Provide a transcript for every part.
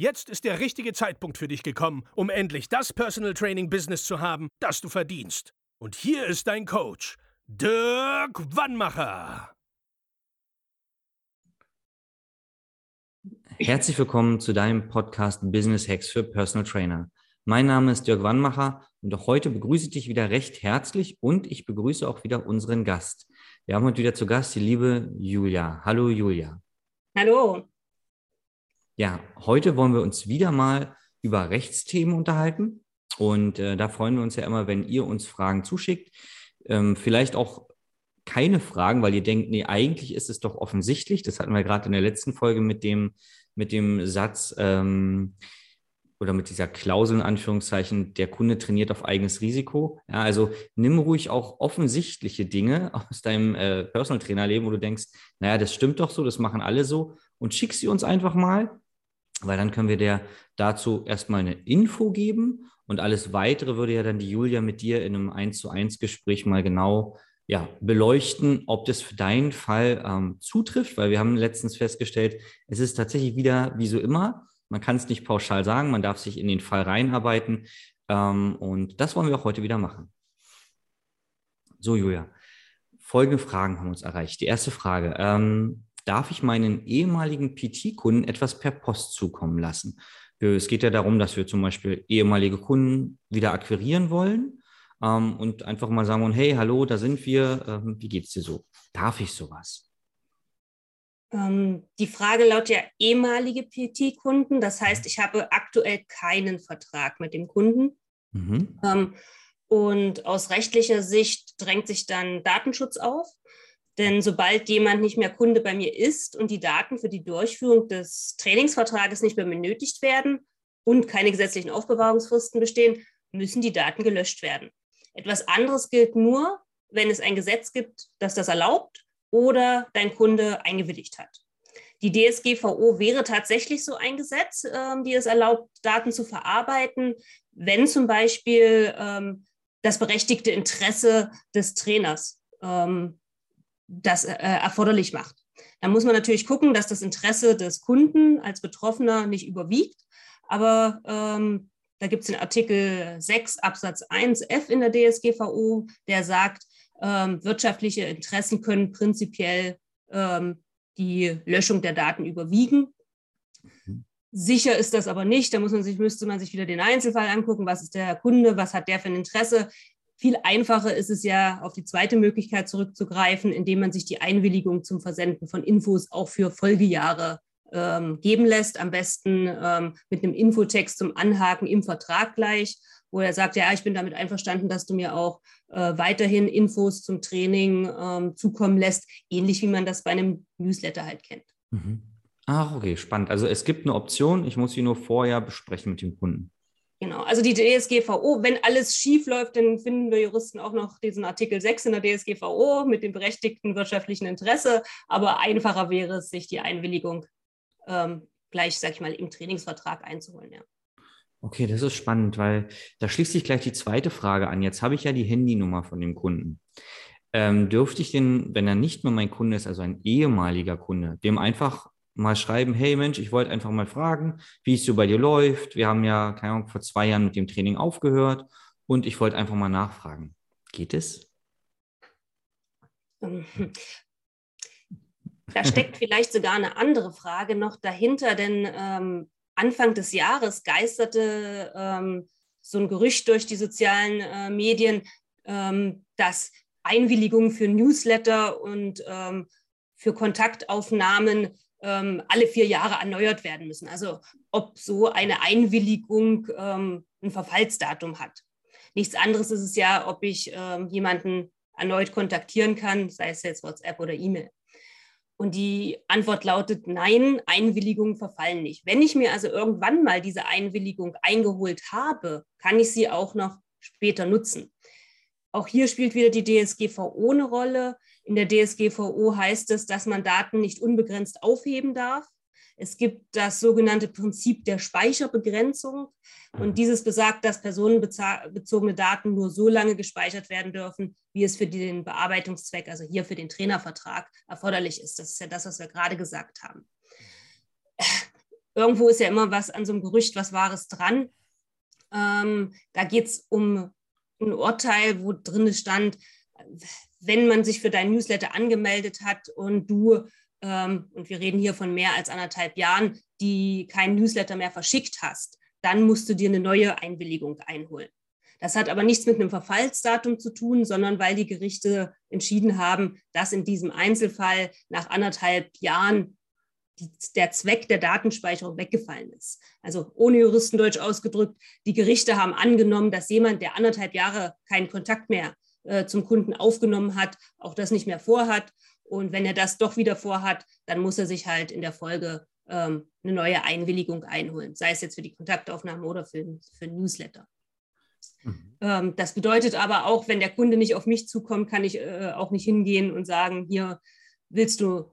Jetzt ist der richtige Zeitpunkt für dich gekommen, um endlich das Personal Training Business zu haben, das du verdienst. Und hier ist dein Coach, Dirk Wannmacher. Herzlich willkommen zu deinem Podcast Business Hacks für Personal Trainer. Mein Name ist Dirk Wannmacher und auch heute begrüße ich dich wieder recht herzlich und ich begrüße auch wieder unseren Gast. Wir haben heute wieder zu Gast die liebe Julia. Hallo Julia. Hallo. Ja, heute wollen wir uns wieder mal über Rechtsthemen unterhalten und äh, da freuen wir uns ja immer, wenn ihr uns Fragen zuschickt. Ähm, vielleicht auch keine Fragen, weil ihr denkt, nee, eigentlich ist es doch offensichtlich. Das hatten wir gerade in der letzten Folge mit dem, mit dem Satz, ähm, oder mit dieser Klausel in Anführungszeichen, der Kunde trainiert auf eigenes Risiko. Ja, also nimm ruhig auch offensichtliche Dinge aus deinem äh, Personal Trainer Leben, wo du denkst, naja, das stimmt doch so, das machen alle so und schick sie uns einfach mal, weil dann können wir dir dazu erstmal eine Info geben und alles weitere würde ja dann die Julia mit dir in einem 1 zu 1 Gespräch mal genau ja, beleuchten, ob das für deinen Fall ähm, zutrifft, weil wir haben letztens festgestellt, es ist tatsächlich wieder wie so immer, man kann es nicht pauschal sagen, man darf sich in den Fall reinarbeiten. Ähm, und das wollen wir auch heute wieder machen. So, Julia, folgende Fragen haben uns erreicht. Die erste Frage, ähm, darf ich meinen ehemaligen PT-Kunden etwas per Post zukommen lassen? Es geht ja darum, dass wir zum Beispiel ehemalige Kunden wieder akquirieren wollen ähm, und einfach mal sagen, hey, hallo, da sind wir, ähm, wie geht's dir so? Darf ich sowas? Ähm, die Frage lautet ja ehemalige PT-Kunden. Das heißt, ich habe aktuell keinen Vertrag mit dem Kunden. Mhm. Ähm, und aus rechtlicher Sicht drängt sich dann Datenschutz auf. Denn sobald jemand nicht mehr Kunde bei mir ist und die Daten für die Durchführung des Trainingsvertrages nicht mehr benötigt werden und keine gesetzlichen Aufbewahrungsfristen bestehen, müssen die Daten gelöscht werden. Etwas anderes gilt nur, wenn es ein Gesetz gibt, das das erlaubt oder dein Kunde eingewilligt hat. Die DSGVO wäre tatsächlich so ein Gesetz, ähm, die es erlaubt, Daten zu verarbeiten, wenn zum Beispiel ähm, das berechtigte Interesse des Trainers ähm, das äh, erforderlich macht. Da muss man natürlich gucken, dass das Interesse des Kunden als Betroffener nicht überwiegt. Aber ähm, da gibt es den Artikel 6 Absatz 1 F in der DSGVO, der sagt, ähm, wirtschaftliche Interessen können prinzipiell ähm, die Löschung der Daten überwiegen. Sicher ist das aber nicht. Da muss man sich, müsste man sich wieder den Einzelfall angucken. Was ist der Kunde? Was hat der für ein Interesse? Viel einfacher ist es ja, auf die zweite Möglichkeit zurückzugreifen, indem man sich die Einwilligung zum Versenden von Infos auch für Folgejahre ähm, geben lässt. Am besten ähm, mit einem Infotext zum Anhaken im Vertrag gleich wo er sagt, ja, ich bin damit einverstanden, dass du mir auch äh, weiterhin Infos zum Training ähm, zukommen lässt, ähnlich wie man das bei einem Newsletter halt kennt. Mhm. Ach, okay, spannend. Also es gibt eine Option, ich muss sie nur vorher besprechen mit dem Kunden. Genau, also die DSGVO, wenn alles schief läuft, dann finden wir Juristen auch noch diesen Artikel 6 in der DSGVO mit dem berechtigten wirtschaftlichen Interesse. Aber einfacher wäre es, sich die Einwilligung ähm, gleich, sag ich mal, im Trainingsvertrag einzuholen, ja. Okay, das ist spannend, weil da schließt sich gleich die zweite Frage an. Jetzt habe ich ja die Handynummer von dem Kunden. Ähm, dürfte ich den, wenn er nicht mehr mein Kunde ist, also ein ehemaliger Kunde, dem einfach mal schreiben, hey Mensch, ich wollte einfach mal fragen, wie es so bei dir läuft. Wir haben ja, keine Ahnung, vor zwei Jahren mit dem Training aufgehört und ich wollte einfach mal nachfragen. Geht es? Da steckt vielleicht sogar eine andere Frage noch dahinter, denn ähm, Anfang des Jahres geisterte ähm, so ein Gerücht durch die sozialen äh, Medien, ähm, dass Einwilligungen für Newsletter und ähm, für Kontaktaufnahmen ähm, alle vier Jahre erneuert werden müssen. Also ob so eine Einwilligung ähm, ein Verfallsdatum hat. Nichts anderes ist es ja, ob ich ähm, jemanden erneut kontaktieren kann, sei es jetzt WhatsApp oder E-Mail. Und die Antwort lautet nein, Einwilligungen verfallen nicht. Wenn ich mir also irgendwann mal diese Einwilligung eingeholt habe, kann ich sie auch noch später nutzen. Auch hier spielt wieder die DSGVO eine Rolle. In der DSGVO heißt es, dass man Daten nicht unbegrenzt aufheben darf. Es gibt das sogenannte Prinzip der Speicherbegrenzung. Und dieses besagt, dass personenbezogene Daten nur so lange gespeichert werden dürfen, wie es für den Bearbeitungszweck, also hier für den Trainervertrag, erforderlich ist. Das ist ja das, was wir gerade gesagt haben. Irgendwo ist ja immer was an so einem Gerücht, was Wahres dran. Ähm, da geht es um ein Urteil, wo drin stand, wenn man sich für dein Newsletter angemeldet hat und du ähm, und wir reden hier von mehr als anderthalb Jahren, die kein Newsletter mehr verschickt hast, dann musst du dir eine neue Einwilligung einholen. Das hat aber nichts mit einem Verfallsdatum zu tun, sondern weil die Gerichte entschieden haben, dass in diesem Einzelfall nach anderthalb Jahren die, der Zweck der Datenspeicherung weggefallen ist. Also ohne Juristendeutsch ausgedrückt, die Gerichte haben angenommen, dass jemand, der anderthalb Jahre keinen Kontakt mehr äh, zum Kunden aufgenommen hat, auch das nicht mehr vorhat und wenn er das doch wieder vorhat, dann muss er sich halt in der Folge ähm, eine neue Einwilligung einholen, sei es jetzt für die Kontaktaufnahme oder für, für ein Newsletter. Mhm. Ähm, das bedeutet aber auch, wenn der Kunde nicht auf mich zukommt, kann ich äh, auch nicht hingehen und sagen, hier willst du,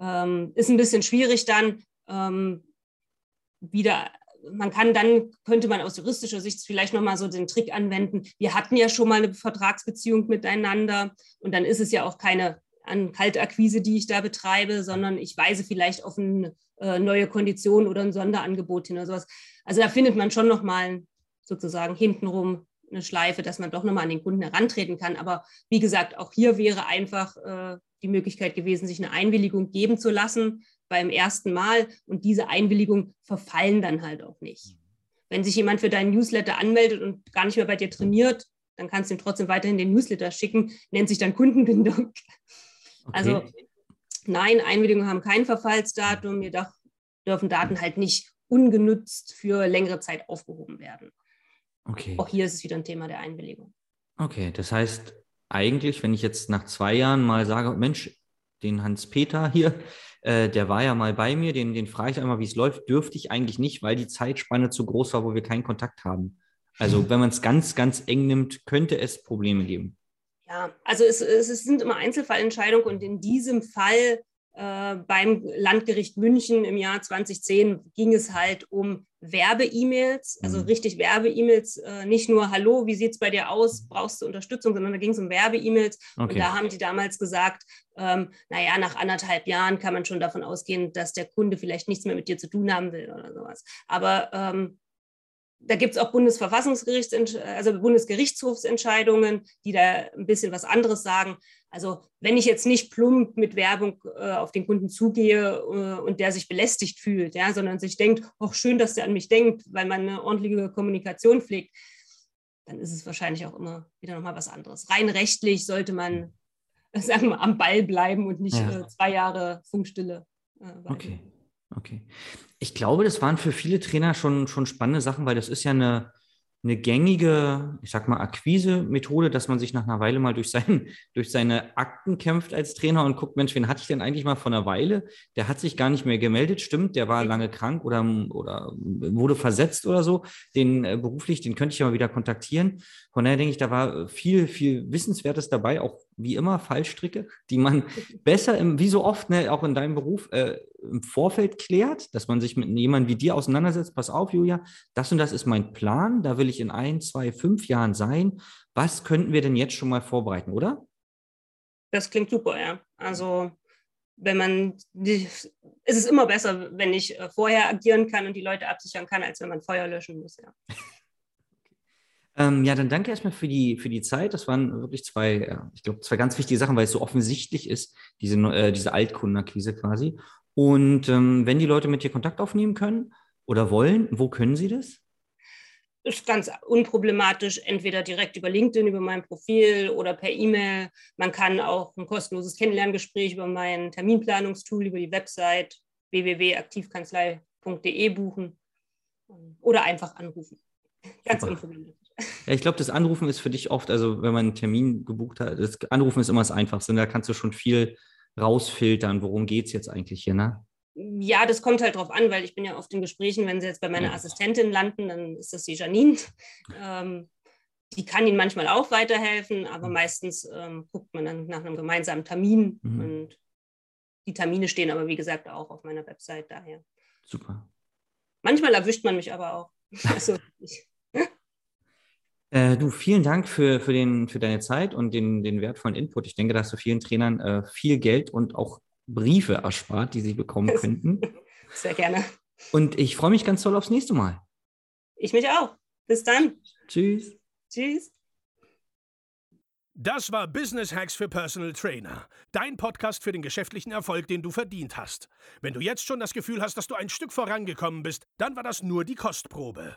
ähm, ist ein bisschen schwierig dann ähm, wieder man kann dann, könnte man aus juristischer Sicht vielleicht nochmal so den Trick anwenden. Wir hatten ja schon mal eine Vertragsbeziehung miteinander und dann ist es ja auch keine an Kaltakquise, die ich da betreibe, sondern ich weise vielleicht auf eine äh, neue Kondition oder ein Sonderangebot hin oder sowas. Also da findet man schon nochmal sozusagen hintenrum eine Schleife, dass man doch nochmal an den Kunden herantreten kann. Aber wie gesagt, auch hier wäre einfach äh, die Möglichkeit gewesen, sich eine Einwilligung geben zu lassen beim ersten Mal und diese Einwilligung verfallen dann halt auch nicht. Wenn sich jemand für deinen Newsletter anmeldet und gar nicht mehr bei dir trainiert, dann kannst du ihm trotzdem weiterhin den Newsletter schicken, nennt sich dann Kundenbindung. Also okay. Also nein, Einwilligungen haben kein Verfallsdatum, jedoch dürfen Daten halt nicht ungenutzt für längere Zeit aufgehoben werden. Okay. Auch hier ist es wieder ein Thema der Einwilligung. Okay, das heißt eigentlich, wenn ich jetzt nach zwei Jahren mal sage, Mensch, den Hans-Peter hier, äh, der war ja mal bei mir, den, den frage ich einmal, wie es läuft, dürfte ich eigentlich nicht, weil die Zeitspanne zu groß war, wo wir keinen Kontakt haben. Also wenn man es ganz, ganz eng nimmt, könnte es Probleme geben. Ja, also es, es sind immer Einzelfallentscheidungen und in diesem Fall beim Landgericht München im Jahr 2010 ging es halt um Werbe-E-Mails, also mhm. richtig Werbe-E-Mails, äh, nicht nur Hallo, wie sieht es bei dir aus, brauchst du Unterstützung, sondern da ging es um Werbe-E-Mails. Okay. Und da haben die damals gesagt, ähm, naja, nach anderthalb Jahren kann man schon davon ausgehen, dass der Kunde vielleicht nichts mehr mit dir zu tun haben will oder sowas. Aber ähm, da gibt es auch Bundesverfassungsgerichts, also Bundesgerichtshofsentscheidungen, die da ein bisschen was anderes sagen. Also wenn ich jetzt nicht plump mit Werbung äh, auf den Kunden zugehe äh, und der sich belästigt fühlt, ja, sondern sich denkt, auch schön, dass der an mich denkt, weil man eine ordentliche Kommunikation pflegt, dann ist es wahrscheinlich auch immer wieder nochmal was anderes. Rein rechtlich sollte man, sagen wir, am Ball bleiben und nicht ja. äh, zwei Jahre Funkstille. Äh, okay. Okay. Ich glaube, das waren für viele Trainer schon, schon spannende Sachen, weil das ist ja eine, eine gängige, ich sag mal, Akquise-Methode, dass man sich nach einer Weile mal durch, sein, durch seine Akten kämpft als Trainer und guckt, Mensch, wen hatte ich denn eigentlich mal vor einer Weile? Der hat sich gar nicht mehr gemeldet, stimmt, der war lange krank oder, oder wurde versetzt oder so. Den äh, beruflich, den könnte ich ja mal wieder kontaktieren. Von daher denke ich, da war viel, viel Wissenswertes dabei, auch wie immer Fallstricke, die man besser, im, wie so oft, ne, auch in deinem Beruf, äh, im Vorfeld klärt, dass man sich mit jemandem wie dir auseinandersetzt. Pass auf, Julia, das und das ist mein Plan, da will ich in ein, zwei, fünf Jahren sein. Was könnten wir denn jetzt schon mal vorbereiten, oder? Das klingt super, ja. Also wenn man, es ist immer besser, wenn ich äh, vorher agieren kann und die Leute absichern kann, als wenn man Feuer löschen muss, ja. Ähm, ja, dann danke erstmal für die, für die Zeit. Das waren wirklich zwei, ja, ich glaube, zwei ganz wichtige Sachen, weil es so offensichtlich ist, diese, äh, diese Altkundenakquise quasi. Und ähm, wenn die Leute mit dir Kontakt aufnehmen können oder wollen, wo können sie das? Ist ganz unproblematisch, entweder direkt über LinkedIn, über mein Profil oder per E-Mail. Man kann auch ein kostenloses Kennenlerngespräch über mein Terminplanungstool, über die Website www.aktivkanzlei.de buchen oder einfach anrufen. Ganz unproblematisch. Ja, ich glaube, das Anrufen ist für dich oft, also wenn man einen Termin gebucht hat, das Anrufen ist immer das Einfachste. Da kannst du schon viel rausfiltern, worum geht es jetzt eigentlich hier, ne? Ja, das kommt halt drauf an, weil ich bin ja oft in Gesprächen, wenn sie jetzt bei meiner ja. Assistentin landen, dann ist das die Janine. Ähm, die kann ihnen manchmal auch weiterhelfen, aber mhm. meistens ähm, guckt man dann nach einem gemeinsamen Termin. Mhm. Und die Termine stehen aber, wie gesagt, auch auf meiner Website daher. Super. Manchmal erwischt man mich aber auch. Also, äh, du, vielen Dank für, für, den, für deine Zeit und den, den wertvollen Input. Ich denke, dass du vielen Trainern äh, viel Geld und auch Briefe erspart, die sie bekommen könnten. Sehr gerne. Und ich freue mich ganz toll aufs nächste Mal. Ich mich auch. Bis dann. Tschüss. Tschüss. Das war Business Hacks für Personal Trainer. Dein Podcast für den geschäftlichen Erfolg, den du verdient hast. Wenn du jetzt schon das Gefühl hast, dass du ein Stück vorangekommen bist, dann war das nur die Kostprobe.